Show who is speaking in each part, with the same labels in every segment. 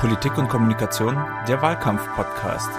Speaker 1: Politik und Kommunikation, der Wahlkampf-Podcast.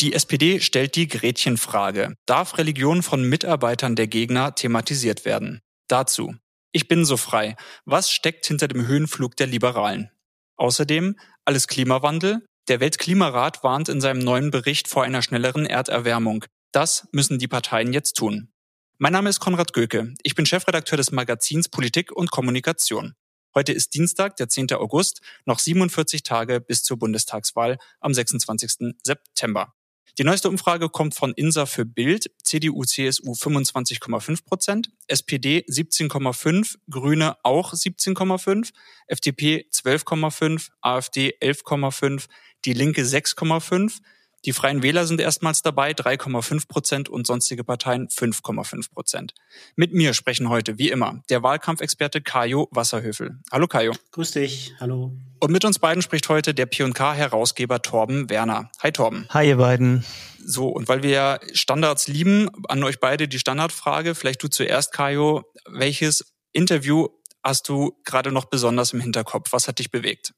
Speaker 2: Die SPD stellt die Gretchenfrage. Darf Religion von Mitarbeitern der Gegner thematisiert werden? Dazu. Ich bin so frei. Was steckt hinter dem Höhenflug der Liberalen? Außerdem alles Klimawandel. Der Weltklimarat warnt in seinem neuen Bericht vor einer schnelleren Erderwärmung. Das müssen die Parteien jetzt tun. Mein Name ist Konrad Göke. Ich bin Chefredakteur des Magazins Politik und Kommunikation. Heute ist Dienstag, der 10. August, noch 47 Tage bis zur Bundestagswahl am 26. September. Die neueste Umfrage kommt von INSA für Bild, CDU, CSU 25,5 Prozent, SPD 17,5, Grüne auch 17,5, FDP 12,5, AfD 11,5, die Linke 6,5, die Freien Wähler sind erstmals dabei, 3,5 Prozent und sonstige Parteien 5,5 Prozent. Mit mir sprechen heute, wie immer, der Wahlkampfexperte Kajo Wasserhöfel. Hallo Kajo.
Speaker 3: Grüß dich, hallo.
Speaker 2: Und mit uns beiden spricht heute der P&K-Herausgeber Torben Werner. Hi Torben.
Speaker 4: Hi ihr beiden.
Speaker 2: So, und weil wir ja Standards lieben, an euch beide die Standardfrage, vielleicht du zuerst, Kajo, welches Interview hast du gerade noch besonders im Hinterkopf? Was hat dich bewegt?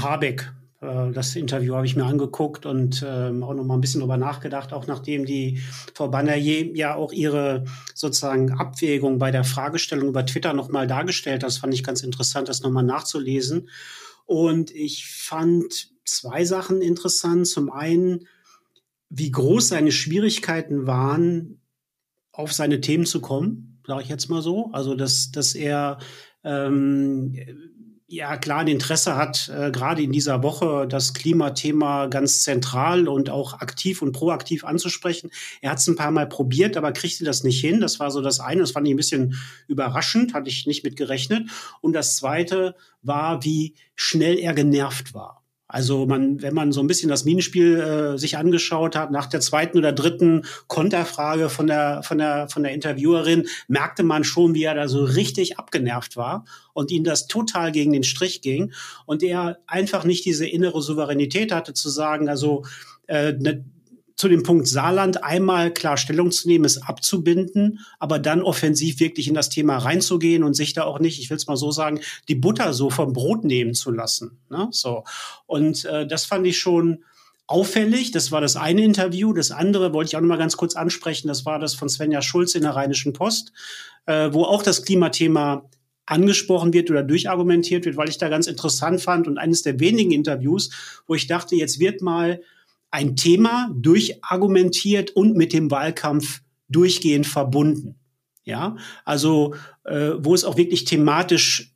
Speaker 3: Habeck. Äh, das Interview habe ich mir angeguckt und ähm, auch noch mal ein bisschen drüber nachgedacht, auch nachdem die Frau Bannerje ja auch ihre sozusagen Abwägung bei der Fragestellung über Twitter noch mal dargestellt hat. Das fand ich ganz interessant, das noch mal nachzulesen. Und ich fand zwei Sachen interessant. Zum einen, wie groß seine Schwierigkeiten waren, auf seine Themen zu kommen, sage ich jetzt mal so. Also, dass, dass er ähm, ja klar ein Interesse hat, äh, gerade in dieser Woche das Klimathema ganz zentral und auch aktiv und proaktiv anzusprechen. Er hat es ein paar Mal probiert, aber kriegte das nicht hin. Das war so das eine. Das fand ich ein bisschen überraschend, hatte ich nicht mit gerechnet. Und das zweite war, wie schnell er genervt war. Also man, wenn man so ein bisschen das Minenspiel äh, sich angeschaut hat, nach der zweiten oder dritten Konterfrage von der, von der, von der Interviewerin, merkte man schon, wie er da so richtig abgenervt war und ihm das total gegen den Strich ging und er einfach nicht diese innere Souveränität hatte zu sagen, also äh, ne, zu dem Punkt Saarland einmal klar Stellung zu nehmen, es abzubinden, aber dann offensiv wirklich in das Thema reinzugehen und sich da auch nicht, ich will es mal so sagen, die Butter so vom Brot nehmen zu lassen. Ne? So. Und äh, das fand ich schon auffällig. Das war das eine Interview. Das andere wollte ich auch noch mal ganz kurz ansprechen. Das war das von Svenja Schulz in der Rheinischen Post, äh, wo auch das Klimathema angesprochen wird oder durchargumentiert wird, weil ich da ganz interessant fand und eines der wenigen Interviews, wo ich dachte, jetzt wird mal ein Thema durchargumentiert und mit dem Wahlkampf durchgehend verbunden. Ja, also äh, wo es auch wirklich thematisch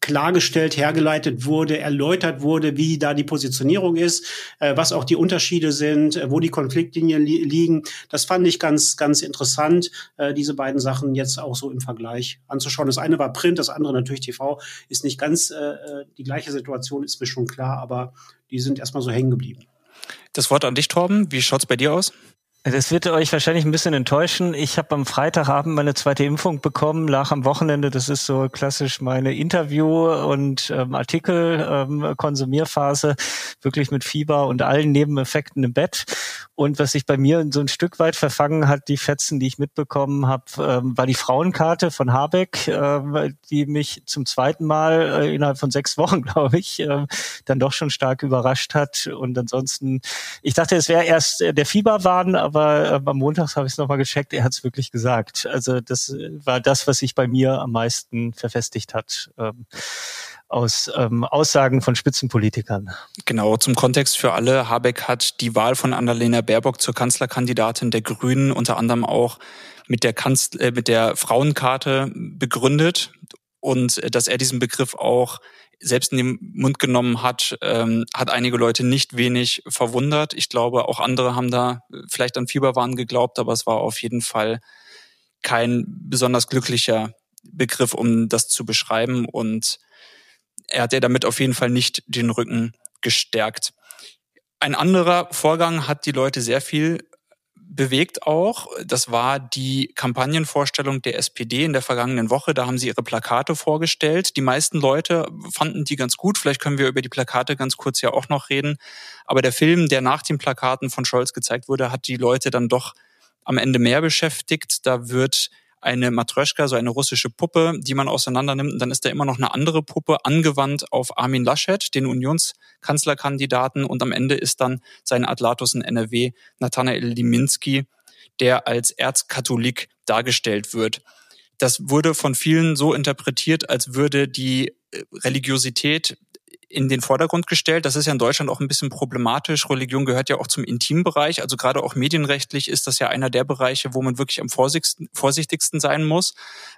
Speaker 3: klargestellt, hergeleitet wurde, erläutert wurde, wie da die Positionierung ist, äh, was auch die Unterschiede sind, äh, wo die Konfliktlinien li liegen. Das fand ich ganz, ganz interessant, äh, diese beiden Sachen jetzt auch so im Vergleich anzuschauen. Das eine war Print, das andere natürlich TV. Ist nicht ganz äh, äh, die gleiche Situation, ist mir schon klar, aber die sind erstmal so hängen geblieben.
Speaker 2: Das Wort an dich, Torben. Wie schaut's bei dir aus?
Speaker 4: Das wird euch wahrscheinlich ein bisschen enttäuschen. Ich habe am Freitagabend meine zweite Impfung bekommen, lag am Wochenende. Das ist so klassisch meine Interview- und ähm, Artikel-Konsumierphase, ähm, wirklich mit Fieber und allen Nebeneffekten im Bett. Und was sich bei mir so ein Stück weit verfangen hat, die Fetzen, die ich mitbekommen habe, ähm, war die Frauenkarte von Habeck, äh, die mich zum zweiten Mal äh, innerhalb von sechs Wochen, glaube ich, äh, dann doch schon stark überrascht hat. Und ansonsten, ich dachte, es wäre erst äh, der Fieberwahn, aber aber äh, am Montag habe ich es nochmal gecheckt, er hat es wirklich gesagt. Also das war das, was sich bei mir am meisten verfestigt hat. Ähm, aus ähm, Aussagen von Spitzenpolitikern.
Speaker 2: Genau, zum Kontext für alle. Habeck hat die Wahl von Annalena Baerbock zur Kanzlerkandidatin der Grünen unter anderem auch mit der, Kanzler, äh, mit der Frauenkarte begründet und äh, dass er diesen Begriff auch selbst in den Mund genommen hat, ähm, hat einige Leute nicht wenig verwundert. Ich glaube, auch andere haben da vielleicht an Fieberwahn geglaubt, aber es war auf jeden Fall kein besonders glücklicher Begriff, um das zu beschreiben. Und er hat ja damit auf jeden Fall nicht den Rücken gestärkt. Ein anderer Vorgang hat die Leute sehr viel bewegt auch. Das war die Kampagnenvorstellung der SPD in der vergangenen Woche. Da haben sie ihre Plakate vorgestellt. Die meisten Leute fanden die ganz gut. Vielleicht können wir über die Plakate ganz kurz ja auch noch reden. Aber der Film, der nach den Plakaten von Scholz gezeigt wurde, hat die Leute dann doch am Ende mehr beschäftigt. Da wird eine Matröschka, so eine russische Puppe, die man auseinandernimmt. Und dann ist da immer noch eine andere Puppe angewandt auf Armin Laschet, den Unionskanzlerkandidaten. Und am Ende ist dann sein Atlatus in NRW, Nathanael Liminski, der als Erzkatholik dargestellt wird. Das wurde von vielen so interpretiert, als würde die äh, Religiosität in den Vordergrund gestellt. Das ist ja in Deutschland auch ein bisschen problematisch. Religion gehört ja auch zum Intimbereich. Also gerade auch medienrechtlich ist das ja einer der Bereiche, wo man wirklich am vorsichtigsten, sein muss.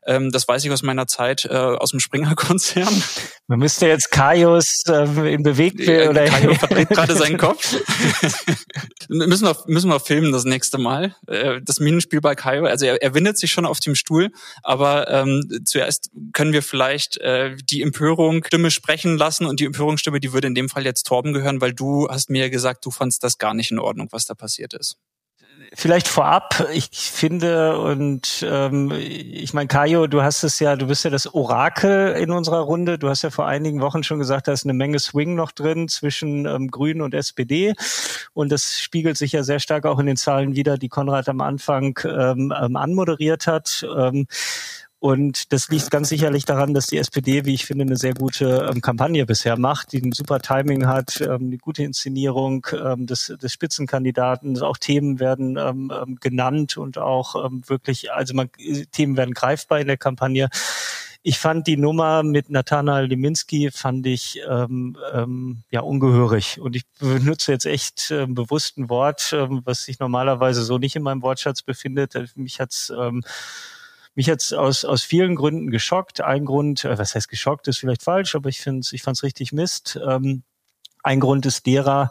Speaker 2: Ähm, das weiß ich aus meiner Zeit äh, aus dem Springer-Konzern.
Speaker 4: Man müsste jetzt Kaios äh, in bewegt äh, oder
Speaker 2: Kajo verdreht gerade seinen Kopf. müssen wir müssen wir filmen das nächste Mal. Äh, das Minenspiel bei Kajo. Also er, er windet sich schon auf dem Stuhl, aber ähm, zuerst können wir vielleicht äh, die Empörung Stimme sprechen lassen und die Empörung Führungsstimme, die würde in dem Fall jetzt Torben gehören, weil du hast mir gesagt, du fandst das gar nicht in Ordnung, was da passiert ist
Speaker 4: vielleicht vorab, ich finde und ähm, ich meine, Kajo, du hast es ja, du bist ja das Orakel in unserer Runde. Du hast ja vor einigen Wochen schon gesagt, da ist eine Menge Swing noch drin zwischen ähm, Grünen und SPD. Und das spiegelt sich ja sehr stark auch in den Zahlen wieder, die Konrad am Anfang ähm, ähm anmoderiert hat. Ähm, und das liegt ganz sicherlich daran, dass die SPD, wie ich finde, eine sehr gute ähm, Kampagne bisher macht, die ein super Timing hat, ähm, eine gute Inszenierung ähm, des, des Spitzenkandidaten. Auch Themen werden ähm, ähm genannt und auch ähm, wirklich, also man, Themen werden greifbar in der Kampagne. Ich fand die Nummer mit Nathanael Leminski fand ich ähm, ähm, ja ungehörig und ich benutze jetzt echt äh, bewusst ein Wort, ähm, was sich normalerweise so nicht in meinem Wortschatz befindet. Mich hat's ähm, mich jetzt aus, aus vielen Gründen geschockt. Ein Grund, äh, was heißt geschockt, ist vielleicht falsch, aber ich finde ich fand es richtig Mist. Ähm, ein Grund ist derer,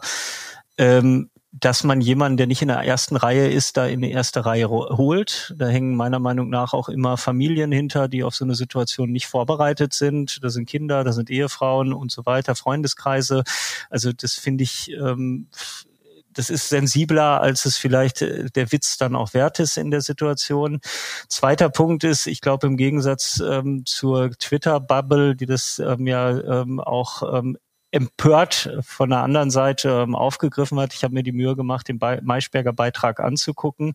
Speaker 4: ähm, dass man jemanden, der nicht in der ersten Reihe ist, da in die erste Reihe holt. Da hängen meiner Meinung nach auch immer Familien hinter, die auf so eine Situation nicht vorbereitet sind. Da sind Kinder, da sind Ehefrauen und so weiter, Freundeskreise. Also das finde ich ähm, das ist sensibler, als es vielleicht äh, der Witz dann auch wert ist in der Situation. Zweiter Punkt ist, ich glaube im Gegensatz ähm, zur Twitter-Bubble, die das ähm, ja ähm, auch ähm, empört von der anderen Seite ähm, aufgegriffen hat. Ich habe mir die Mühe gemacht, den Be Maischberger Beitrag anzugucken.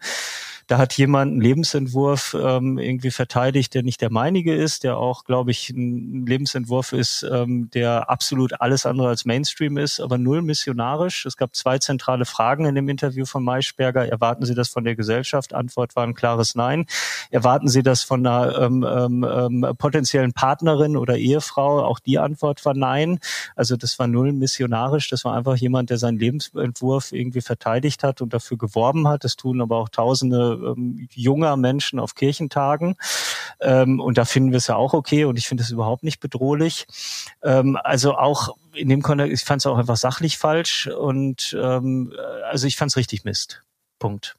Speaker 4: Da hat jemand einen Lebensentwurf ähm, irgendwie verteidigt, der nicht der meinige ist, der auch, glaube ich, ein Lebensentwurf ist, ähm, der absolut alles andere als Mainstream ist, aber null missionarisch. Es gab zwei zentrale Fragen in dem Interview von Maischberger. Erwarten Sie das von der Gesellschaft? Antwort war ein klares Nein. Erwarten Sie das von einer ähm, ähm, ähm potenziellen Partnerin oder Ehefrau? Auch die Antwort war Nein. Also das war null missionarisch. Das war einfach jemand, der seinen Lebensentwurf irgendwie verteidigt hat und dafür geworben hat. Das tun aber auch Tausende ähm, junger Menschen auf Kirchentagen. Ähm, und da finden wir es ja auch okay und ich finde es überhaupt nicht bedrohlich. Ähm, also auch in dem Kontext, ich fand es auch einfach sachlich falsch und ähm, also ich fand es richtig Mist. Punkt.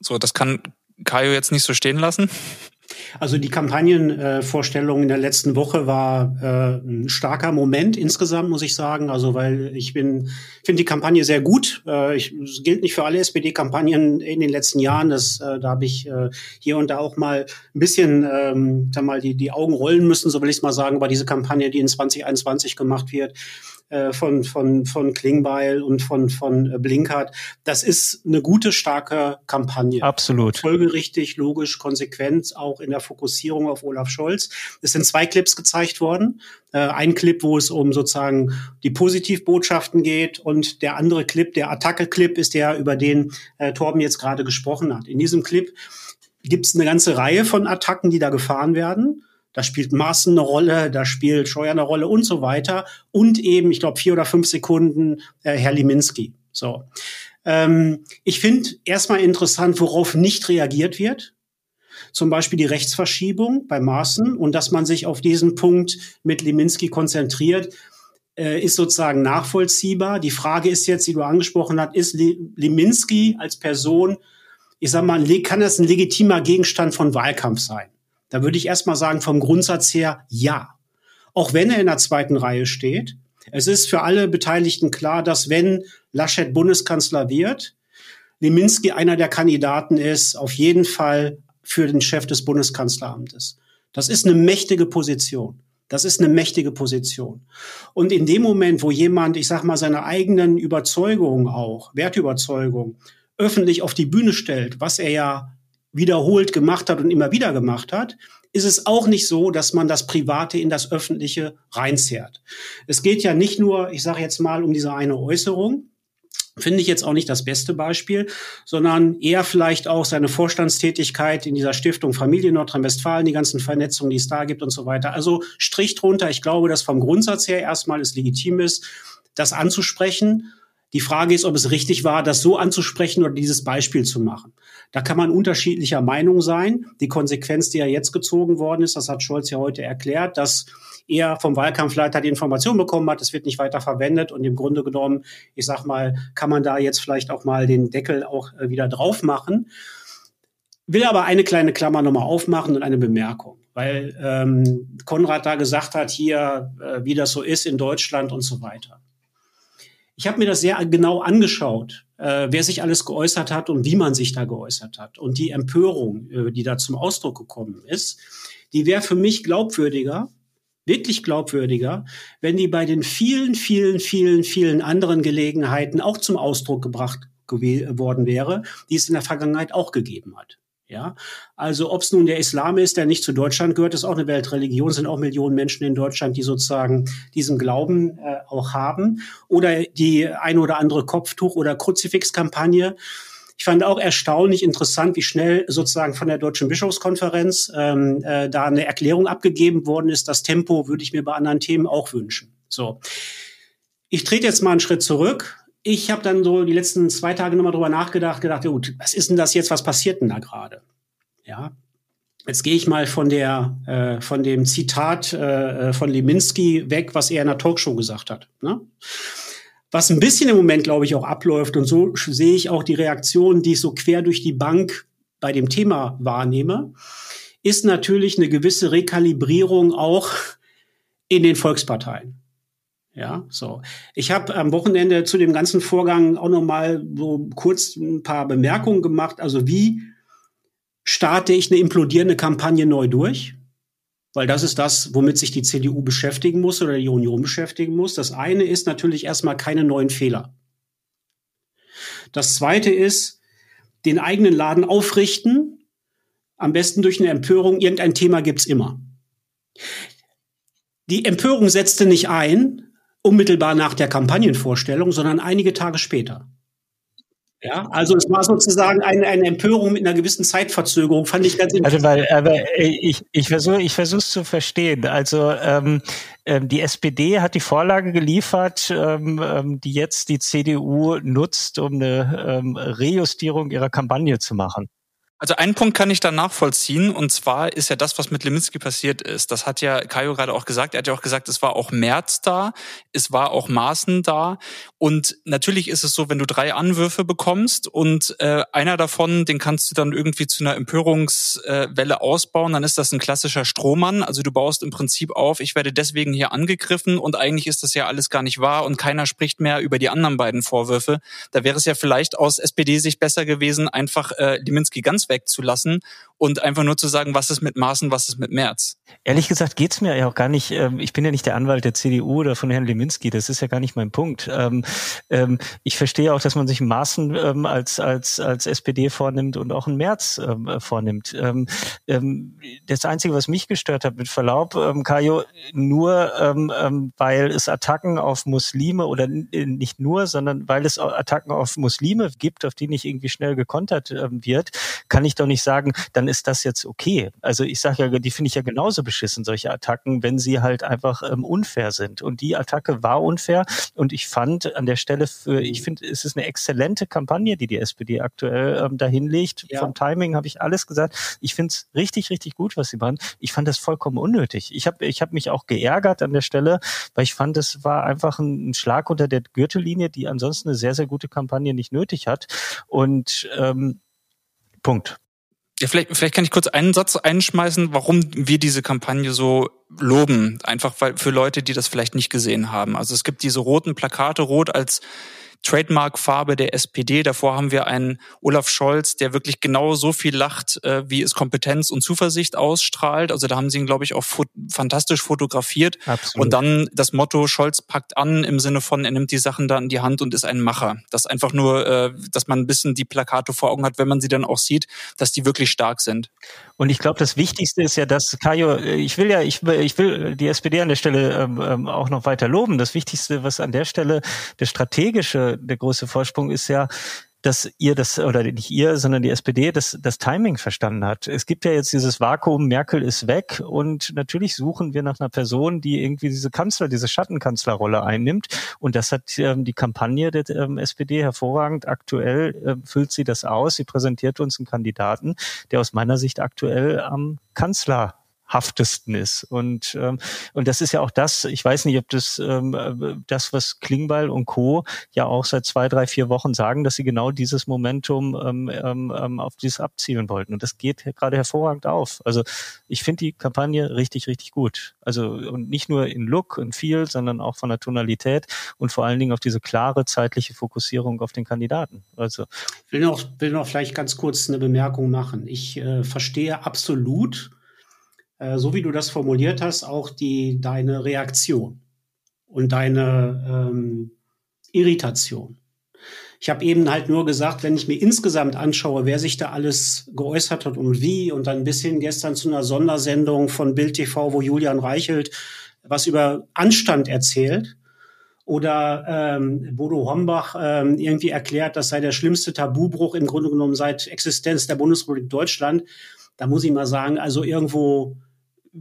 Speaker 2: So, das kann Kajo jetzt nicht so stehen lassen.
Speaker 3: Also die Kampagnenvorstellung äh, in der letzten Woche war äh, ein starker Moment insgesamt, muss ich sagen. Also weil ich bin, finde die Kampagne sehr gut. Äh, ich, das gilt nicht für alle SPD-Kampagnen in den letzten Jahren. Das, äh, da habe ich äh, hier und da auch mal ein bisschen, ähm, sag mal, die, die Augen rollen müssen, so will ich es mal sagen, über diese Kampagne, die in 2021 gemacht wird äh, von, von, von Klingbeil und von, von Blinkert. Das ist eine gute, starke Kampagne.
Speaker 4: Absolut.
Speaker 3: Folgerichtig, logisch, konsequent, auch in der Fokussierung auf Olaf Scholz. Es sind zwei Clips gezeigt worden. Äh, ein Clip, wo es um sozusagen die Positivbotschaften geht und der andere Clip, der Attacke-Clip, ist der, über den äh, Torben jetzt gerade gesprochen hat. In diesem Clip gibt es eine ganze Reihe von Attacken, die da gefahren werden. Da spielt Maaßen eine Rolle, da spielt Scheuer eine Rolle und so weiter. Und eben, ich glaube, vier oder fünf Sekunden äh, Herr Liminski. So. Ähm, ich finde erstmal interessant, worauf nicht reagiert wird. Zum Beispiel die Rechtsverschiebung bei Maaßen und dass man sich auf diesen Punkt mit Liminski konzentriert, äh, ist sozusagen nachvollziehbar. Die Frage ist jetzt, die du angesprochen hast, ist Liminski als Person, ich sag mal, kann das ein legitimer Gegenstand von Wahlkampf sein? Da würde ich erstmal sagen, vom Grundsatz her ja. Auch wenn er in der zweiten Reihe steht. Es ist für alle Beteiligten klar, dass wenn Laschet Bundeskanzler wird, Leminski einer der Kandidaten ist, auf jeden Fall für den Chef des Bundeskanzleramtes. Das ist eine mächtige Position. Das ist eine mächtige Position. Und in dem Moment, wo jemand, ich sag mal, seine eigenen Überzeugungen auch, Wertüberzeugungen, öffentlich auf die Bühne stellt, was er ja wiederholt gemacht hat und immer wieder gemacht hat, ist es auch nicht so, dass man das Private in das Öffentliche reinzerrt. Es geht ja nicht nur, ich sage jetzt mal, um diese eine Äußerung, finde ich jetzt auch nicht das beste Beispiel, sondern eher vielleicht auch seine Vorstandstätigkeit in dieser Stiftung Familie Nordrhein-Westfalen, die ganzen Vernetzungen, die es da gibt und so weiter. Also Strich drunter. Ich glaube, dass vom Grundsatz her erstmal es legitim ist, das anzusprechen. Die Frage ist, ob es richtig war, das so anzusprechen oder dieses Beispiel zu machen. Da kann man unterschiedlicher Meinung sein. Die Konsequenz, die ja jetzt gezogen worden ist, das hat Scholz ja heute erklärt, dass er vom Wahlkampfleiter die Information bekommen hat, es wird nicht weiter verwendet und im Grunde genommen, ich sag mal, kann man da jetzt vielleicht auch mal den Deckel auch äh, wieder drauf machen. Will aber eine kleine Klammer nochmal aufmachen und eine Bemerkung, weil ähm, Konrad da gesagt hat, hier, äh, wie das so ist in Deutschland und so weiter. Ich habe mir das sehr genau angeschaut, äh, wer sich alles geäußert hat und wie man sich da geäußert hat. Und die Empörung, äh, die da zum Ausdruck gekommen ist, die wäre für mich glaubwürdiger, wirklich glaubwürdiger, wenn die bei den vielen, vielen, vielen, vielen anderen Gelegenheiten auch zum Ausdruck gebracht worden wäre, die es in der Vergangenheit auch gegeben hat. Ja, also ob es nun der Islam ist, der nicht zu Deutschland gehört, ist auch eine Weltreligion, sind auch Millionen Menschen in Deutschland, die sozusagen diesen Glauben äh, auch haben, oder die ein oder andere Kopftuch- oder Kruzifixkampagne. Ich fand auch erstaunlich interessant, wie schnell sozusagen von der Deutschen Bischofskonferenz ähm, äh, da eine Erklärung abgegeben worden ist. Das Tempo würde ich mir bei anderen Themen auch wünschen. So. Ich trete jetzt mal einen Schritt zurück ich habe dann so die letzten zwei Tage nochmal drüber nachgedacht, gedacht, ja gut, was ist denn das jetzt, was passiert denn da gerade? Ja, Jetzt gehe ich mal von der äh, von dem Zitat äh, von Leminski weg, was er in der Talkshow gesagt hat. Ne? Was ein bisschen im Moment, glaube ich, auch abläuft und so sehe ich auch die Reaktionen, die ich so quer durch die Bank bei dem Thema wahrnehme, ist natürlich eine gewisse Rekalibrierung auch in den Volksparteien. Ja, so. Ich habe am Wochenende zu dem ganzen Vorgang auch noch mal so kurz ein paar Bemerkungen gemacht. Also wie starte ich eine implodierende Kampagne neu durch? Weil das ist das, womit sich die CDU beschäftigen muss oder die Union beschäftigen muss. Das eine ist natürlich erstmal keine neuen Fehler. Das zweite ist, den eigenen Laden aufrichten, am besten durch eine Empörung. Irgendein Thema gibt's immer. Die Empörung setzte nicht ein, unmittelbar nach der Kampagnenvorstellung, sondern einige Tage später. Ja, also es war sozusagen eine, eine Empörung mit einer gewissen Zeitverzögerung, fand ich ganz
Speaker 4: interessant. Also weil, aber ich, ich versuche ich versuche zu verstehen. Also ähm, ähm, die SPD hat die Vorlage geliefert, ähm, ähm die jetzt die CDU nutzt, um eine ähm, Rejustierung ihrer Kampagne zu machen.
Speaker 2: Also einen Punkt kann ich da nachvollziehen und zwar ist ja das, was mit Leminski passiert ist. Das hat ja Kajo gerade auch gesagt. Er hat ja auch gesagt, es war auch März da, es war auch Maßen da und natürlich ist es so, wenn du drei Anwürfe bekommst und äh, einer davon, den kannst du dann irgendwie zu einer Empörungswelle äh, ausbauen, dann ist das ein klassischer Strohmann. Also du baust im Prinzip auf, ich werde deswegen hier angegriffen und eigentlich ist das ja alles gar nicht wahr und keiner spricht mehr über die anderen beiden Vorwürfe. Da wäre es ja vielleicht aus SPD-Sicht besser gewesen, einfach äh, Leminski ganz wegzulassen und einfach nur zu sagen, was ist mit Maßen, was ist mit März.
Speaker 4: Ehrlich gesagt geht's mir ja auch gar nicht, ähm, ich bin ja nicht der Anwalt der CDU oder von Herrn Leminski, das ist ja gar nicht mein Punkt. Ähm, ähm, ich verstehe auch, dass man sich Maßen als, als, als SPD vornimmt und auch einen März vornimmt. das Einzige, was mich gestört hat, mit Verlaub, Kajo, nur weil es Attacken auf Muslime oder nicht nur, sondern weil es Attacken auf Muslime gibt, auf die nicht irgendwie schnell gekontert wird, kann ich doch nicht sagen, dann ist das jetzt okay. Also ich sage ja, die finde ich ja genauso beschissen, solche Attacken, wenn sie halt einfach ähm, unfair sind. Und die Attacke war unfair. Und ich fand an der Stelle für, ich finde, es ist eine exzellente Kampagne, die die SPD aktuell ähm, dahin legt. Ja. Vom Timing habe ich alles gesagt. Ich finde es richtig, richtig gut, was sie machen. Ich fand das vollkommen unnötig. Ich habe ich hab mich auch geärgert an der Stelle, weil ich fand, es war einfach ein, ein Schlag unter der Gürtellinie, die ansonsten eine sehr, sehr gute Kampagne nicht nötig hat. Und ähm, Punkt.
Speaker 2: Ja, vielleicht, vielleicht kann ich kurz einen Satz einschmeißen, warum wir diese Kampagne so loben, einfach weil für Leute, die das vielleicht nicht gesehen haben. Also es gibt diese roten Plakate, rot als Trademark-Farbe der SPD. Davor haben wir einen Olaf Scholz, der wirklich genau so viel lacht, äh, wie es Kompetenz und Zuversicht ausstrahlt. Also da haben sie ihn, glaube ich, auch fot fantastisch fotografiert. Absolut. Und dann das Motto, Scholz packt an im Sinne von, er nimmt die Sachen da in die Hand und ist ein Macher. Das einfach nur, äh, dass man ein bisschen die Plakate vor Augen hat, wenn man sie dann auch sieht, dass die wirklich stark sind.
Speaker 4: Und ich glaube, das Wichtigste ist ja, dass Kajo, ich will ja, ich will, ich will die SPD an der Stelle ähm, ähm, auch noch weiter loben. Das Wichtigste, was an der Stelle der strategische, der große Vorsprung ist ja, dass ihr das, oder nicht ihr, sondern die SPD das, das Timing verstanden hat. Es gibt ja jetzt dieses Vakuum, Merkel ist weg und natürlich suchen wir nach einer Person, die irgendwie diese Kanzler, diese Schattenkanzlerrolle einnimmt. Und das hat ähm, die Kampagne der ähm, SPD hervorragend. Aktuell äh, füllt sie das aus. Sie präsentiert uns einen Kandidaten, der aus meiner Sicht aktuell am Kanzler haftesten ist. Und, ähm, und das ist ja auch das, ich weiß nicht, ob das ähm, das, was Klingbeil und Co. ja auch seit zwei, drei, vier Wochen sagen, dass sie genau dieses Momentum ähm, ähm, ähm auf dieses abzielen wollten. Und das geht gerade hervorragend auf. Also ich finde die Kampagne richtig, richtig gut. Also und nicht nur in Look und Feel, sondern auch von der Tonalität und vor allen Dingen auf diese klare zeitliche Fokussierung auf den Kandidaten. Also
Speaker 3: ich will noch, will noch vielleicht ganz kurz eine Bemerkung machen. Ich äh, verstehe absolut, äh, so wie du das formuliert hast, auch die, deine Reaktion und deine ähm, Irritation. Ich habe eben halt nur gesagt, wenn ich mir insgesamt anschaue, wer sich da alles geäußert hat und wie, und dann bis hin gestern zu einer Sondersendung von Bild TV, wo Julian Reichelt was über Anstand erzählt, oder ähm, Bodo Hombach ähm, irgendwie erklärt, das sei der schlimmste Tabubruch im Grunde genommen seit Existenz der Bundesrepublik Deutschland. Da muss ich mal sagen, also irgendwo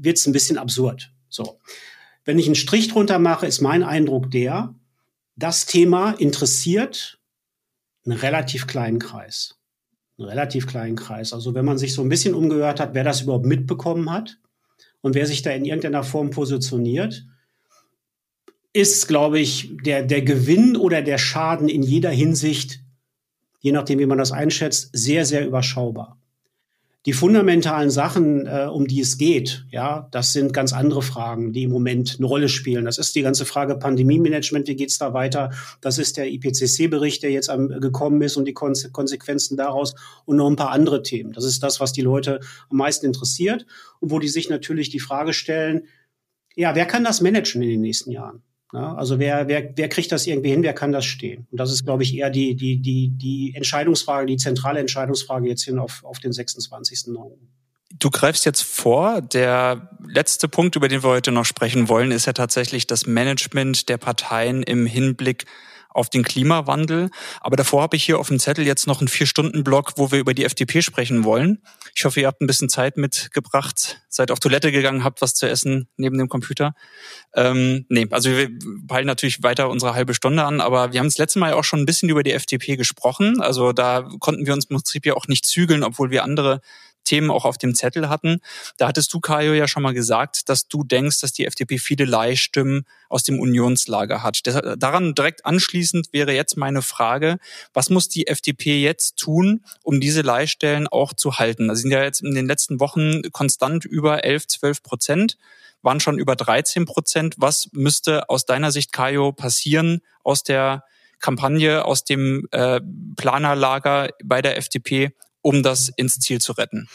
Speaker 3: wird es ein bisschen absurd. So. Wenn ich einen Strich drunter mache, ist mein Eindruck der, das Thema interessiert einen relativ kleinen Kreis. Einen relativ kleinen Kreis. Also wenn man sich so ein bisschen umgehört hat, wer das überhaupt mitbekommen hat und wer sich da in irgendeiner Form positioniert, ist, glaube ich, der, der Gewinn oder der Schaden in jeder Hinsicht, je nachdem, wie man das einschätzt, sehr, sehr überschaubar die fundamentalen Sachen, äh, um die es geht, ja, das sind ganz andere Fragen, die im Moment eine Rolle spielen. Das ist die ganze Frage Pandemie-Management, wie geht's da weiter? Das ist der IPCC-Bericht, der jetzt am, gekommen ist und die Konse Konsequenzen daraus und noch ein paar andere Themen. Das ist das, was die Leute am meisten interessiert und wo die sich natürlich die Frage stellen, ja, wer kann das managen in den nächsten Jahren? Ja, also wer, wer, wer kriegt das irgendwie hin, wer kann das stehen? Und das ist, glaube ich, eher die, die, die, die Entscheidungsfrage, die zentrale Entscheidungsfrage jetzt hin auf, auf den 26.09.
Speaker 2: Du greifst jetzt vor. Der letzte Punkt, über den wir heute noch sprechen wollen, ist ja tatsächlich das Management der Parteien im Hinblick auf den Klimawandel. Aber davor habe ich hier auf dem Zettel jetzt noch einen Vier-Stunden-Block, wo wir über die FDP sprechen wollen. Ich hoffe, ihr habt ein bisschen Zeit mitgebracht, seid auf Toilette gegangen, habt was zu essen neben dem Computer. Ähm, nee, also wir peilen natürlich weiter unsere halbe Stunde an, aber wir haben das letzte Mal auch schon ein bisschen über die FDP gesprochen. Also da konnten wir uns im Prinzip ja auch nicht zügeln, obwohl wir andere Themen auch auf dem Zettel hatten. Da hattest du, Kajo, ja schon mal gesagt, dass du denkst, dass die FDP viele Leihstimmen aus dem Unionslager hat. Daran direkt anschließend wäre jetzt meine Frage, was muss die FDP jetzt tun, um diese Leihstellen auch zu halten? Also sind ja jetzt in den letzten Wochen konstant über 11, 12 Prozent waren schon über 13 Prozent. Was müsste aus deiner Sicht, Kajo, passieren aus der Kampagne, aus dem äh, Planerlager bei der FDP, um das ins Ziel zu retten?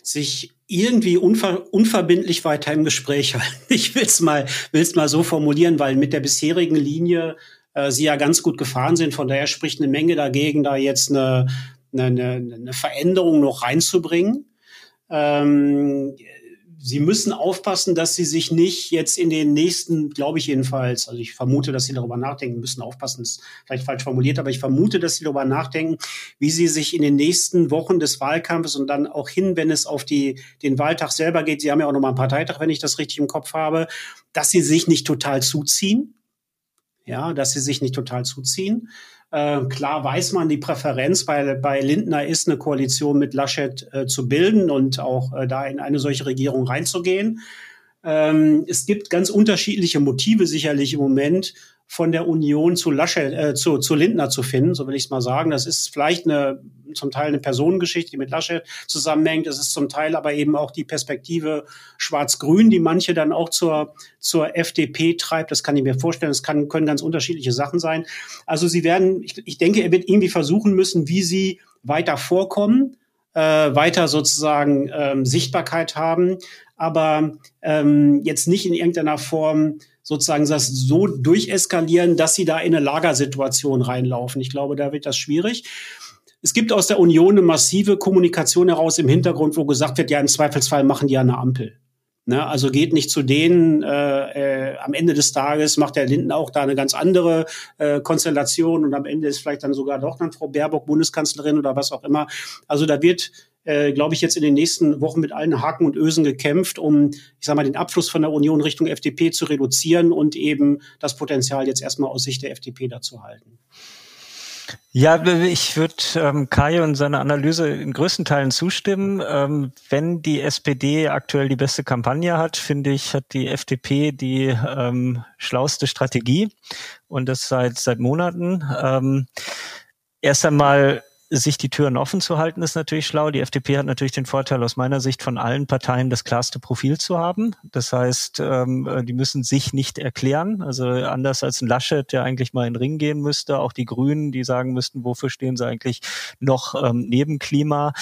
Speaker 3: Sich irgendwie unver unverbindlich weiter im Gespräch halten. Ich will es mal, will's mal so formulieren, weil mit der bisherigen Linie äh, sie ja ganz gut gefahren sind. Von daher spricht eine Menge dagegen, da jetzt eine, eine, eine Veränderung noch reinzubringen. Ähm, Sie müssen aufpassen, dass Sie sich nicht jetzt in den nächsten, glaube ich jedenfalls, also ich vermute, dass Sie darüber nachdenken, müssen aufpassen, ist vielleicht falsch formuliert, aber ich vermute, dass Sie darüber nachdenken, wie Sie sich in den nächsten Wochen des Wahlkampfes und dann auch hin, wenn es auf die, den Wahltag selber geht, Sie haben ja auch nochmal einen Parteitag, wenn ich das richtig im Kopf habe, dass Sie sich nicht total zuziehen. Ja, dass Sie sich nicht total zuziehen. Äh, klar weiß man, die Präferenz bei, bei Lindner ist, eine Koalition mit Laschet äh, zu bilden und auch äh, da in eine solche Regierung reinzugehen. Ähm, es gibt ganz unterschiedliche Motive sicherlich im Moment von der Union zu Laschet, äh, zu, zu Lindner zu finden, so will ich es mal sagen. Das ist vielleicht eine, zum Teil eine Personengeschichte, die mit Laschet zusammenhängt. Es ist zum Teil aber eben auch die Perspektive Schwarz-Grün, die manche dann auch zur, zur FDP treibt. Das kann ich mir vorstellen. Das kann, können ganz unterschiedliche Sachen sein. Also sie werden, ich, ich denke, er wird irgendwie versuchen müssen, wie sie weiter vorkommen, äh, weiter sozusagen ähm, Sichtbarkeit haben aber ähm, jetzt nicht in irgendeiner Form sozusagen das so durcheskalieren, dass sie da in eine Lagersituation reinlaufen. Ich glaube, da wird das schwierig. Es gibt aus der Union eine massive Kommunikation heraus im Hintergrund, wo gesagt wird, ja, im Zweifelsfall machen die ja eine Ampel. Ne, also geht nicht zu denen. Äh, äh, am Ende des Tages macht der Linden auch da eine ganz andere äh, Konstellation und am Ende ist vielleicht dann sogar doch dann Frau Baerbock Bundeskanzlerin oder was auch immer. Also da wird äh, glaube ich, jetzt in den nächsten Wochen mit allen Haken und Ösen gekämpft, um, ich sage mal, den Abfluss von der Union Richtung FDP zu reduzieren und eben das Potenzial jetzt erstmal aus Sicht der FDP dazu halten.
Speaker 4: Ja, ich würde ähm, Kai und seiner Analyse in größten Teilen zustimmen. Ähm, wenn die SPD aktuell die beste Kampagne hat, finde ich, hat die FDP die ähm, schlauste Strategie und das seit seit Monaten. Ähm, erst einmal sich die Türen offen zu halten, ist natürlich schlau. Die FDP hat natürlich den Vorteil aus meiner Sicht von allen Parteien das klarste Profil zu haben. Das heißt, ähm, die müssen sich nicht erklären. Also anders als ein Laschet, der eigentlich mal in den Ring gehen müsste, auch die Grünen, die sagen müssten, wofür stehen sie eigentlich noch ähm, neben Klima,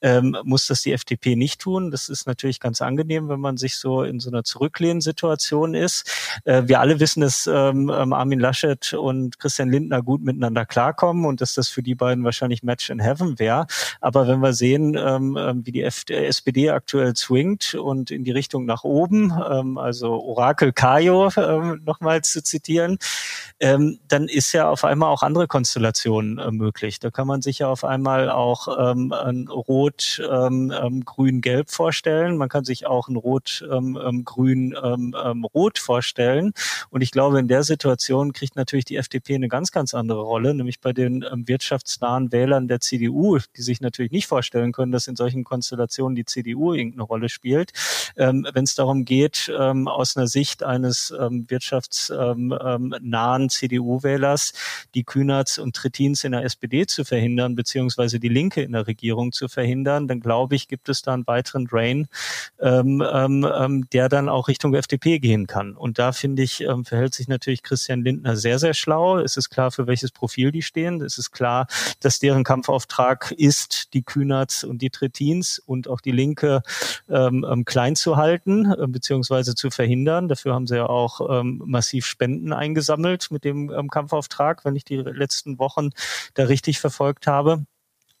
Speaker 4: ähm, muss das die FDP nicht tun. Das ist natürlich ganz angenehm, wenn man sich so in so einer Zurücklehnsituation ist. Äh, wir alle wissen, dass ähm, ähm, Armin Laschet und Christian Lindner gut miteinander klarkommen und dass das für die beiden wahrscheinlich Match in Heaven wäre. Aber wenn wir sehen, ähm, ähm wie die F SPD aktuell swingt und in die Richtung nach oben, ähm, also Orakel Kayo ähm, nochmals zu zitieren, ähm, dann ist ja auf einmal auch andere Konstellationen äh, möglich. Da kann man sich ja auf einmal auch ähm, ein Rot, ähm, Grün, Gelb vorstellen. Man kann sich auch ein Rot, Grün, Rot vorstellen. Und ich glaube, in der Situation kriegt natürlich die FDP eine ganz, ganz andere Rolle, nämlich bei den wirtschaftsnahen Wählern Wählern der CDU, die sich natürlich nicht vorstellen können, dass in solchen Konstellationen die CDU irgendeine Rolle spielt. Ähm, Wenn es darum geht, ähm, aus einer Sicht eines ähm, wirtschaftsnahen ähm, ähm, CDU-Wählers die Kühnerts und Trittins in der SPD zu verhindern, beziehungsweise die Linke in der Regierung zu verhindern, dann glaube ich, gibt es da einen weiteren Drain, ähm, der dann auch Richtung FDP gehen kann. Und da finde ich, verhält sich natürlich Christian Lindner sehr, sehr schlau. Es ist klar, für welches Profil die stehen. Es ist klar, dass deren Kampfauftrag ist, die Kühnerts und die Trittins und auch die Linke ähm, ähm, klein zu halten äh, beziehungsweise zu verhindern. Dafür haben sie ja auch ähm, massiv Spenden eingesammelt mit dem ähm, Kampfauftrag, wenn ich die letzten Wochen da richtig verfolgt habe.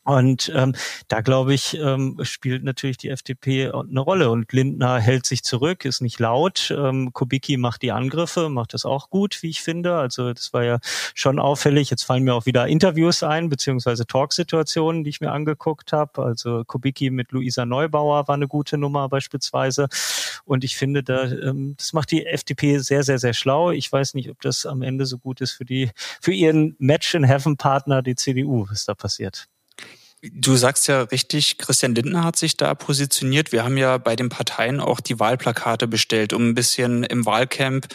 Speaker 4: Und ähm, da glaube ich, ähm, spielt natürlich die FDP eine Rolle. Und Lindner hält sich zurück, ist nicht laut. Ähm, Kubicki macht die Angriffe, macht das auch gut, wie ich finde. Also das war ja schon auffällig. Jetzt fallen mir auch wieder Interviews ein, beziehungsweise Talksituationen, die ich mir angeguckt habe. Also Kubicki mit Luisa Neubauer war eine gute Nummer beispielsweise. Und ich finde, da, ähm, das macht die FDP sehr, sehr, sehr schlau. Ich weiß nicht, ob das am Ende so gut ist für die, für ihren Match in Heaven Partner, die CDU, was da passiert.
Speaker 2: Du sagst ja richtig, Christian Lindner hat sich da positioniert. Wir haben ja bei den Parteien auch die Wahlplakate bestellt, um ein bisschen im Wahlcamp,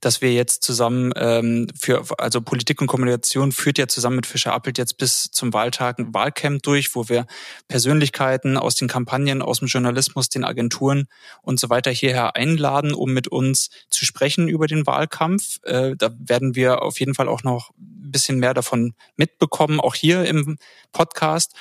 Speaker 2: dass wir jetzt zusammen ähm, für, also Politik und Kommunikation führt ja zusammen mit Fischer Appelt jetzt bis zum Wahltag ein Wahlcamp durch, wo wir Persönlichkeiten aus den Kampagnen, aus dem Journalismus, den Agenturen und so weiter hierher einladen, um mit uns zu sprechen über den Wahlkampf. Äh, da werden wir auf jeden Fall auch noch ein bisschen mehr davon mitbekommen, auch hier im Podcast.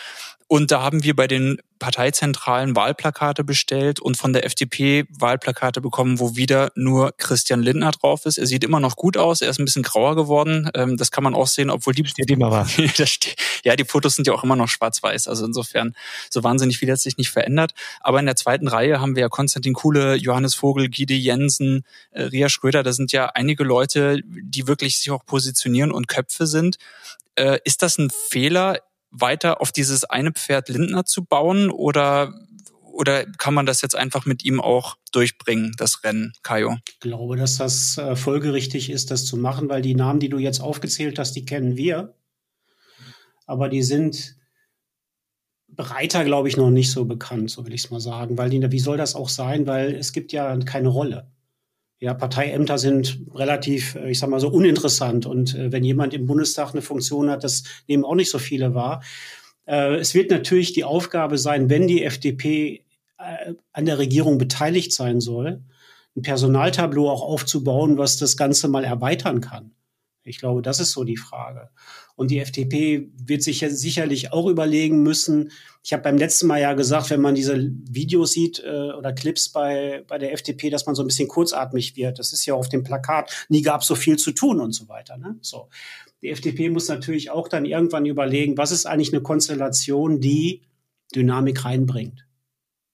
Speaker 2: Und da haben wir bei den Parteizentralen Wahlplakate bestellt und von der FDP Wahlplakate bekommen, wo wieder nur Christian Lindner drauf ist. Er sieht immer noch gut aus, er ist ein bisschen grauer geworden. Ähm, das kann man auch sehen, obwohl die
Speaker 4: steht immer
Speaker 2: ja, die Fotos sind ja auch immer noch schwarz-weiß. Also insofern so wahnsinnig viel hat sich nicht verändert. Aber in der zweiten Reihe haben wir ja Konstantin Kuhle, Johannes Vogel, Gide Jensen, äh, Ria Schröder. Da sind ja einige Leute, die wirklich sich auch positionieren und Köpfe sind. Äh, ist das ein Fehler? Weiter auf dieses eine Pferd Lindner zu bauen oder oder kann man das jetzt einfach mit ihm auch durchbringen, das Rennen, Kajo?
Speaker 3: Ich glaube, dass das äh, folgerichtig ist, das zu machen, weil die Namen, die du jetzt aufgezählt hast, die kennen wir. Aber die sind breiter, glaube ich, noch nicht so bekannt, so will ich es mal sagen. Weil die, wie soll das auch sein? Weil es gibt ja keine Rolle. Ja, Parteiämter sind relativ, äh, ich sag mal so, uninteressant. Und äh, wenn jemand im Bundestag eine Funktion hat, das nehmen auch nicht so viele wahr. Äh, es wird natürlich die Aufgabe sein, wenn die FDP äh, an der Regierung beteiligt sein soll, ein Personaltableau auch aufzubauen, was das Ganze mal erweitern kann. Ich glaube, das ist so die Frage. Und die FDP wird sich ja sicherlich auch überlegen müssen. Ich habe beim letzten Mal ja gesagt, wenn man diese Videos sieht äh, oder Clips bei, bei der FDP, dass man so ein bisschen kurzatmig wird. Das ist ja auf dem Plakat, nie gab so viel zu tun und so weiter. Ne? So. Die FDP muss natürlich auch dann irgendwann überlegen, was ist eigentlich eine Konstellation, die Dynamik reinbringt.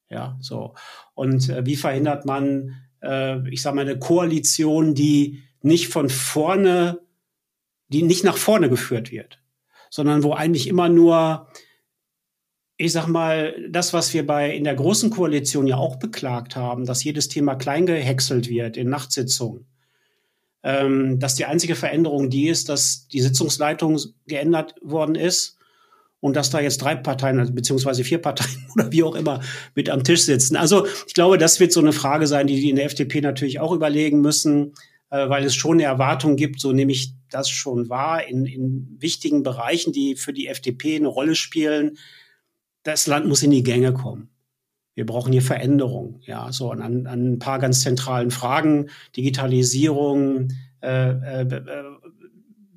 Speaker 3: Ja, so. Und äh, wie verhindert man, äh, ich sage mal, eine Koalition, die nicht von vorne die nicht nach vorne geführt wird, sondern wo eigentlich immer nur, ich sag mal, das, was wir bei in der großen Koalition ja auch beklagt haben, dass jedes Thema klein gehäckselt wird in Nachtsitzungen. Ähm, dass die einzige Veränderung die ist, dass die Sitzungsleitung geändert worden ist und dass da jetzt drei Parteien, also beziehungsweise vier Parteien oder wie auch immer mit am Tisch sitzen. Also ich glaube, das wird so eine Frage sein, die die in der FDP natürlich auch überlegen müssen äh, weil es schon eine Erwartung gibt, so nehme ich das schon wahr, in, in wichtigen Bereichen, die für die FDP eine Rolle spielen. Das Land muss in die Gänge kommen. Wir brauchen hier Veränderung, ja, so an, an ein paar ganz zentralen Fragen, Digitalisierung, äh, äh, äh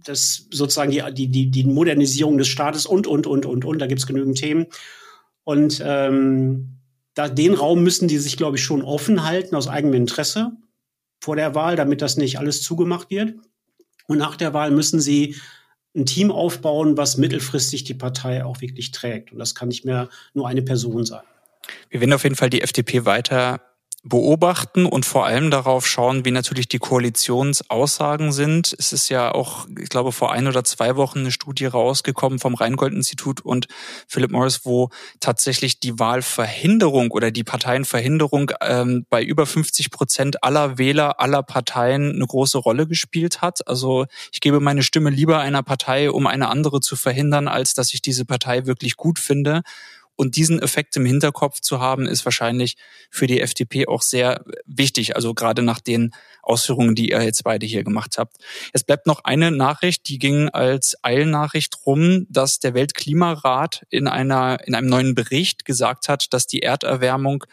Speaker 3: das sozusagen die, die, die, die Modernisierung des Staates und, und, und, und, und, da gibt es genügend Themen. Und ähm, da, den Raum müssen die sich, glaube ich, schon offen halten aus eigenem Interesse vor der Wahl, damit das nicht alles zugemacht wird. Und nach der Wahl müssen sie ein Team aufbauen, was mittelfristig die Partei auch wirklich trägt. Und das kann nicht mehr nur eine Person sein.
Speaker 2: Wir werden auf jeden Fall die FDP weiter beobachten und vor allem darauf schauen, wie natürlich die Koalitionsaussagen sind. Es ist ja auch, ich glaube, vor ein oder zwei Wochen eine Studie rausgekommen vom Rheingold-Institut und Philip Morris, wo tatsächlich die Wahlverhinderung oder die Parteienverhinderung ähm, bei über 50 Prozent aller Wähler aller Parteien eine große Rolle gespielt hat. Also ich gebe meine Stimme lieber einer Partei, um eine andere zu verhindern, als dass ich diese Partei wirklich gut finde. Und diesen Effekt im Hinterkopf zu haben, ist wahrscheinlich für die FDP auch sehr wichtig. Also gerade nach den Ausführungen, die ihr jetzt beide hier gemacht habt. Es bleibt noch eine Nachricht, die ging als Eilnachricht rum, dass der Weltklimarat in einer, in einem neuen Bericht gesagt hat, dass die Erderwärmung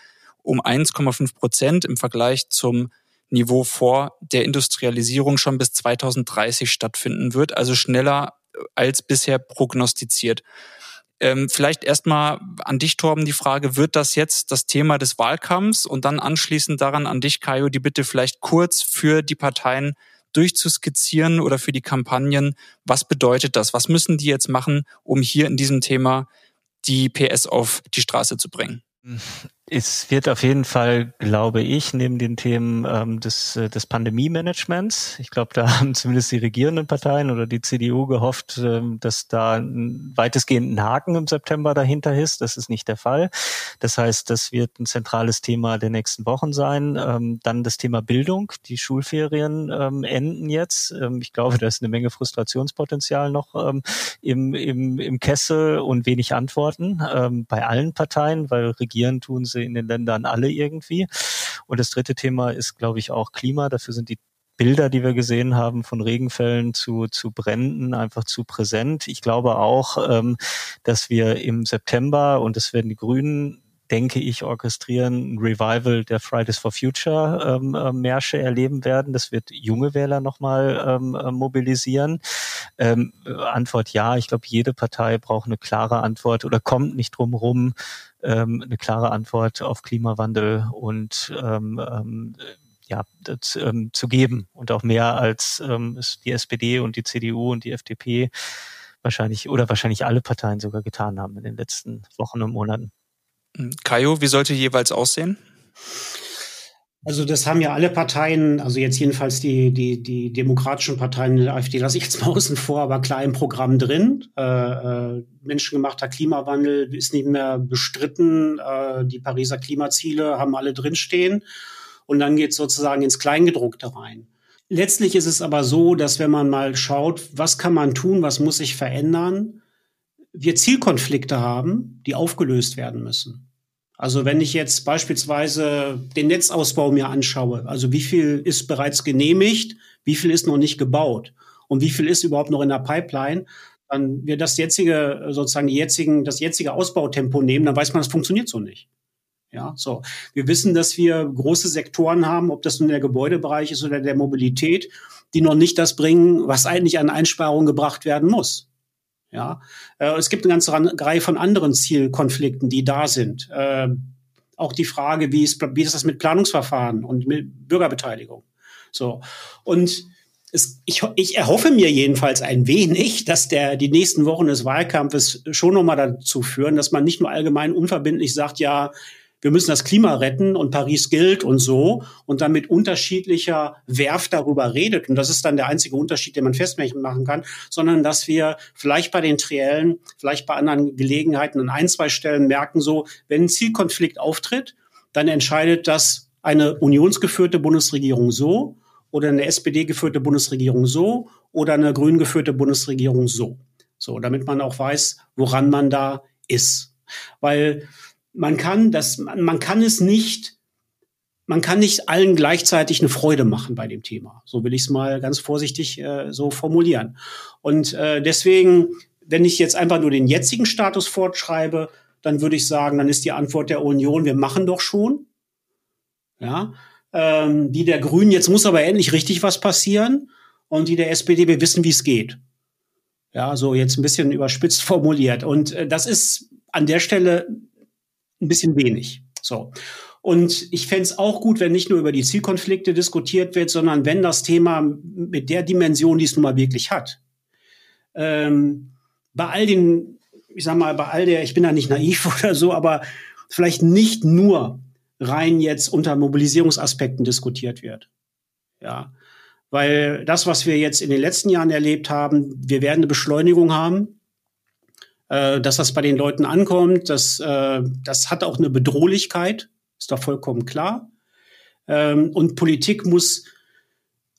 Speaker 2: um 1,5 Prozent im Vergleich zum Niveau vor der Industrialisierung schon bis 2030 stattfinden wird, also schneller als bisher prognostiziert. Ähm, vielleicht erstmal an dich, Torben, die Frage, wird das jetzt das Thema des Wahlkampfs und dann anschließend daran an dich, Kajo, die Bitte vielleicht kurz für die Parteien durchzuskizzieren oder für die Kampagnen, was bedeutet das? Was müssen die jetzt machen, um hier in diesem Thema die PS auf die Straße zu bringen?
Speaker 4: Es wird auf jeden Fall, glaube ich, neben den Themen ähm, des, äh, des Pandemie-Managements, ich glaube, da haben zumindest die regierenden Parteien oder die CDU gehofft, ähm, dass da ein weitestgehenden Haken im September dahinter ist. Das ist nicht der Fall. Das heißt, das wird ein zentrales Thema der nächsten Wochen sein. Ähm, dann das Thema Bildung. Die Schulferien ähm, enden jetzt. Ähm, ich glaube, da ist eine Menge Frustrationspotenzial noch ähm, im, im, im Kessel und wenig Antworten ähm, bei allen Parteien, weil regieren tun sie in den Ländern alle irgendwie. Und das dritte Thema ist, glaube ich, auch Klima. Dafür sind die Bilder, die wir gesehen haben von Regenfällen zu, zu Bränden, einfach zu präsent. Ich glaube auch, ähm, dass wir im September, und das werden die Grünen denke ich, orchestrieren, ein Revival der Fridays for Future ähm, äh, Märsche erleben werden. Das wird junge Wähler nochmal ähm, äh, mobilisieren. Ähm, Antwort ja. Ich glaube, jede Partei braucht eine klare Antwort oder kommt nicht drum rum, ähm, eine klare Antwort auf Klimawandel und ähm, ähm, ja, das, ähm, zu geben und auch mehr als ähm, die SPD und die CDU und die FDP wahrscheinlich oder wahrscheinlich alle Parteien sogar getan haben in den letzten Wochen und Monaten.
Speaker 2: Kajo, wie sollte jeweils aussehen?
Speaker 3: Also das haben ja alle Parteien, also jetzt jedenfalls die, die, die demokratischen Parteien der AfD lasse ich jetzt mal außen vor, aber klar im Programm drin. Äh, äh, menschengemachter Klimawandel ist nicht mehr bestritten. Äh, die Pariser Klimaziele haben alle drinstehen. Und dann geht sozusagen ins Kleingedruckte rein. Letztlich ist es aber so, dass wenn man mal schaut, was kann man tun, was muss sich verändern, wir Zielkonflikte haben, die aufgelöst werden müssen. Also wenn ich jetzt beispielsweise den Netzausbau mir anschaue, also wie viel ist bereits genehmigt, wie viel ist noch nicht gebaut und wie viel ist überhaupt noch in der Pipeline, dann wir das jetzige, sozusagen die jetzigen, das jetzige Ausbautempo nehmen, dann weiß man, das funktioniert so nicht. Ja, so. Wir wissen, dass wir große Sektoren haben, ob das nun der Gebäudebereich ist oder der Mobilität, die noch nicht das bringen, was eigentlich an Einsparungen gebracht werden muss. Ja, äh, es gibt eine ganze Reihe von anderen Zielkonflikten, die da sind. Äh, auch die Frage, wie ist, wie ist das mit Planungsverfahren und mit Bürgerbeteiligung? So. Und es, ich, ich erhoffe mir jedenfalls ein wenig, dass der, die nächsten Wochen des Wahlkampfes schon nochmal dazu führen, dass man nicht nur allgemein unverbindlich sagt, ja, wir müssen das Klima retten und Paris gilt und so und dann mit unterschiedlicher Werf darüber redet. Und das ist dann der einzige Unterschied, den man festmachen kann, sondern dass wir vielleicht bei den Triellen, vielleicht bei anderen Gelegenheiten an ein, zwei Stellen merken, so, wenn ein Zielkonflikt auftritt, dann entscheidet das eine unionsgeführte Bundesregierung so oder eine SPD geführte Bundesregierung so oder eine grün geführte Bundesregierung so. So, damit man auch weiß, woran man da ist. Weil man kann das, man kann es nicht, man kann nicht allen gleichzeitig eine Freude machen bei dem Thema. So will ich es mal ganz vorsichtig äh, so formulieren. Und äh, deswegen, wenn ich jetzt einfach nur den jetzigen Status fortschreibe, dann würde ich sagen, dann ist die Antwort der Union, wir machen doch schon. Ja, ähm, die der Grünen, jetzt muss aber endlich richtig was passieren. Und die der SPD, wir wissen, wie es geht. Ja, so jetzt ein bisschen überspitzt formuliert. Und äh, das ist an der Stelle ein bisschen wenig. So. Und ich fände es auch gut, wenn nicht nur über die Zielkonflikte diskutiert wird, sondern wenn das Thema mit der Dimension, die es nun mal wirklich hat, ähm, bei all den, ich sag mal, bei all der, ich bin da nicht naiv oder so, aber vielleicht nicht nur rein jetzt unter Mobilisierungsaspekten diskutiert wird. Ja. Weil das, was wir jetzt in den letzten Jahren erlebt haben, wir werden eine Beschleunigung haben äh, dass das bei den Leuten ankommt, das, äh, das hat auch eine Bedrohlichkeit, ist doch vollkommen klar. Ähm, und Politik muss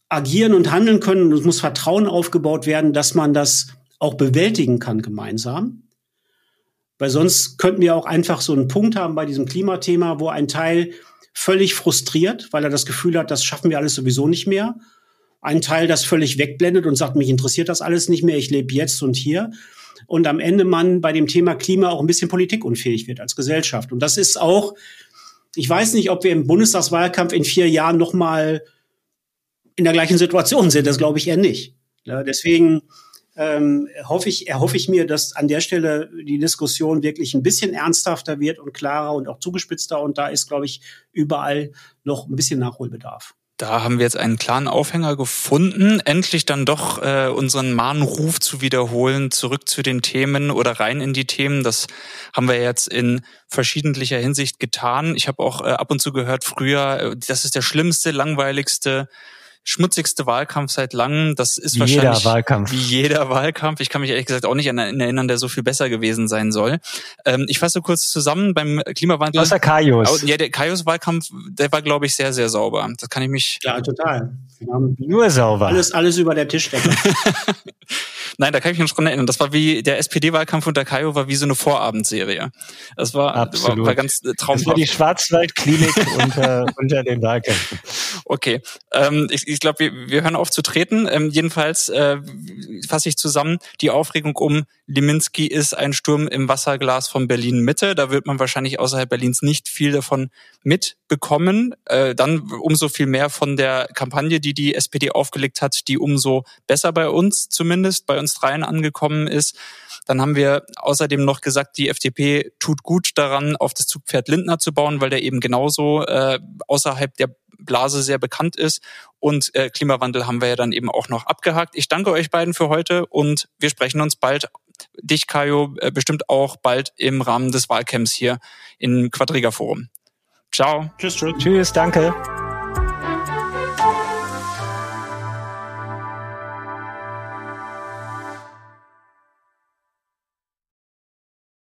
Speaker 3: agieren und handeln können und es muss Vertrauen aufgebaut werden, dass man das auch bewältigen kann gemeinsam. Weil sonst könnten wir auch einfach so einen Punkt haben bei diesem Klimathema, wo ein Teil völlig frustriert, weil er das Gefühl hat, das schaffen wir alles sowieso nicht mehr. Ein Teil, das völlig wegblendet und sagt, mich interessiert das alles nicht mehr, ich lebe jetzt und hier und am Ende man bei dem Thema Klima auch ein bisschen politikunfähig wird als Gesellschaft. Und das ist auch, ich weiß nicht, ob wir im Bundestagswahlkampf in vier Jahren noch mal in der gleichen Situation sind. Das glaube ich eher nicht. Ja, deswegen ähm, hoffe ich, erhoffe ich mir, dass an der Stelle die Diskussion wirklich ein bisschen ernsthafter wird und klarer und auch zugespitzter. Und da ist, glaube ich, überall noch ein bisschen Nachholbedarf.
Speaker 2: Da haben wir jetzt einen klaren Aufhänger gefunden, endlich dann doch äh, unseren Mahnruf zu wiederholen, zurück zu den Themen oder rein in die Themen. Das haben wir jetzt in verschiedentlicher Hinsicht getan. Ich habe auch äh, ab und zu gehört früher, äh, das ist der schlimmste, langweiligste schmutzigste Wahlkampf seit langem. Das ist wie wahrscheinlich
Speaker 4: jeder Wahlkampf.
Speaker 2: wie jeder Wahlkampf. Ich kann mich ehrlich gesagt auch nicht an einen erinnern, der so viel besser gewesen sein soll. Ähm, ich fasse kurz zusammen beim Klimawandel.
Speaker 4: Außer Kaius.
Speaker 2: Ja, der Kaius-Wahlkampf, der war, glaube ich, sehr, sehr sauber. Das kann ich mich.
Speaker 3: Ja, total.
Speaker 4: Nur sauber.
Speaker 3: Alles, alles über der Tischdecke.
Speaker 2: Nein, da kann ich mich noch dran erinnern. Das war wie der SPD-Wahlkampf unter Kaio war wie so eine Vorabendserie. Das war,
Speaker 4: Absolut.
Speaker 2: war, war ganz traumhaft.
Speaker 4: Das war die Schwarzwaldklinik unter, unter den Wahlkämpfen.
Speaker 2: Okay, ähm, ich, ich glaube, wir, wir hören auf zu treten. Ähm, jedenfalls äh, fasse ich zusammen, die Aufregung um Liminski ist ein Sturm im Wasserglas von Berlin Mitte. Da wird man wahrscheinlich außerhalb Berlins nicht viel davon mitbekommen. Äh, dann umso viel mehr von der Kampagne, die die SPD aufgelegt hat, die umso besser bei uns zumindest, bei uns dreien angekommen ist. Dann haben wir außerdem noch gesagt, die FDP tut gut daran, auf das Zugpferd Lindner zu bauen, weil der eben genauso äh, außerhalb der Blase sehr bekannt ist. Und äh, Klimawandel haben wir ja dann eben auch noch abgehakt. Ich danke euch beiden für heute und wir sprechen uns bald, dich Kajo, äh, bestimmt auch bald im Rahmen des Wahlcamps hier im Quadriga Forum. Ciao.
Speaker 4: Tschüss, tschüss. Tschüss, danke.